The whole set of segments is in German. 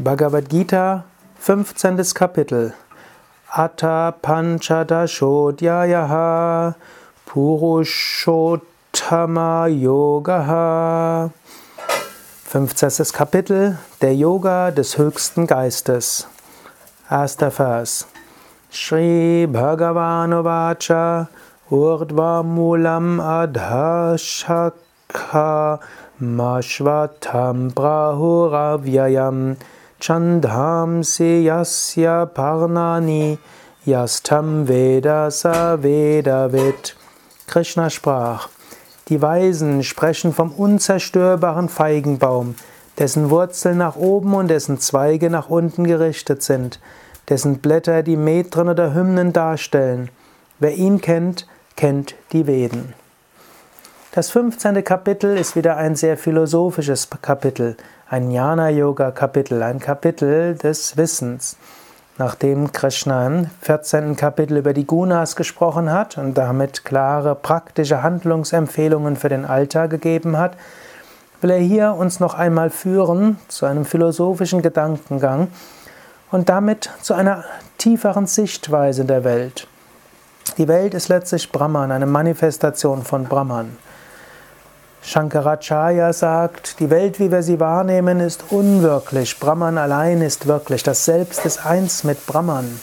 Bhagavad Gita, 15. Kapitel. Atta Panchadashodhyayaha Purushottama Yogaha. 15. Kapitel Der Yoga des höchsten Geistes. Erster Vers. Shri Bhagavan Vacha Urdva Mulam Adhashakha Mashvatam Brahuravyayam Chandhamsi yasya parnani yastam veda sa vedavid. Krishna sprach, die Weisen sprechen vom unzerstörbaren Feigenbaum, dessen Wurzeln nach oben und dessen Zweige nach unten gerichtet sind, dessen Blätter die Metren oder Hymnen darstellen. Wer ihn kennt, kennt die Veden. Das 15. Kapitel ist wieder ein sehr philosophisches Kapitel ein Jnana-Yoga-Kapitel, ein Kapitel des Wissens. Nachdem Krishna im 14. Kapitel über die Gunas gesprochen hat und damit klare praktische Handlungsempfehlungen für den Alltag gegeben hat, will er hier uns noch einmal führen zu einem philosophischen Gedankengang und damit zu einer tieferen Sichtweise der Welt. Die Welt ist letztlich Brahman, eine Manifestation von Brahman. Shankaracharya sagt, die Welt, wie wir sie wahrnehmen, ist unwirklich. Brahman allein ist wirklich. Das Selbst ist eins mit Brahman.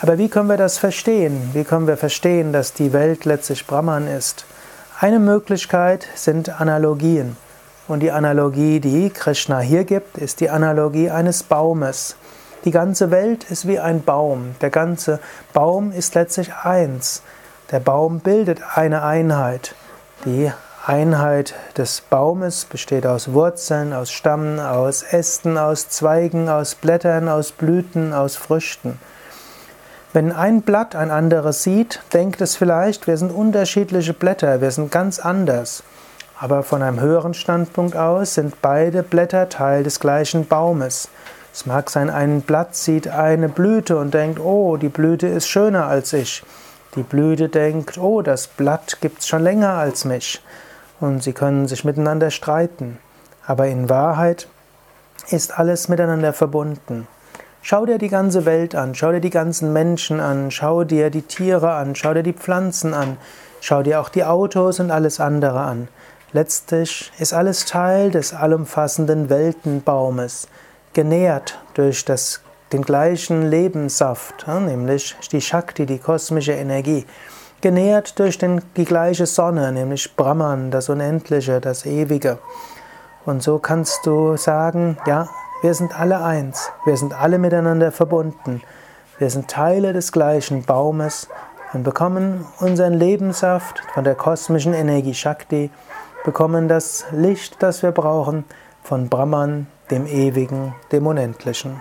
Aber wie können wir das verstehen? Wie können wir verstehen, dass die Welt letztlich Brahman ist? Eine Möglichkeit sind Analogien. Und die Analogie, die Krishna hier gibt, ist die Analogie eines Baumes. Die ganze Welt ist wie ein Baum. Der ganze Baum ist letztlich eins. Der Baum bildet eine Einheit. Die Einheit des Baumes besteht aus Wurzeln, aus Stamm, aus Ästen, aus Zweigen, aus Blättern, aus Blüten, aus Früchten. Wenn ein Blatt ein anderes sieht, denkt es vielleicht, wir sind unterschiedliche Blätter, wir sind ganz anders. Aber von einem höheren Standpunkt aus sind beide Blätter Teil des gleichen Baumes. Es mag sein, ein Blatt sieht eine Blüte und denkt, oh, die Blüte ist schöner als ich. Die Blüte denkt, oh, das Blatt gibt es schon länger als mich und sie können sich miteinander streiten. Aber in Wahrheit ist alles miteinander verbunden. Schau dir die ganze Welt an, schau dir die ganzen Menschen an, schau dir die Tiere an, schau dir die Pflanzen an, schau dir auch die Autos und alles andere an. Letztlich ist alles Teil des allumfassenden Weltenbaumes, genährt durch das, den gleichen Lebenssaft, nämlich die Shakti, die kosmische Energie genährt durch den, die gleiche Sonne, nämlich Brahman, das Unendliche, das Ewige. Und so kannst du sagen, ja, wir sind alle eins, wir sind alle miteinander verbunden, wir sind Teile des gleichen Baumes und bekommen unseren Lebenssaft von der kosmischen Energie Shakti, bekommen das Licht, das wir brauchen, von Brahman, dem Ewigen, dem Unendlichen.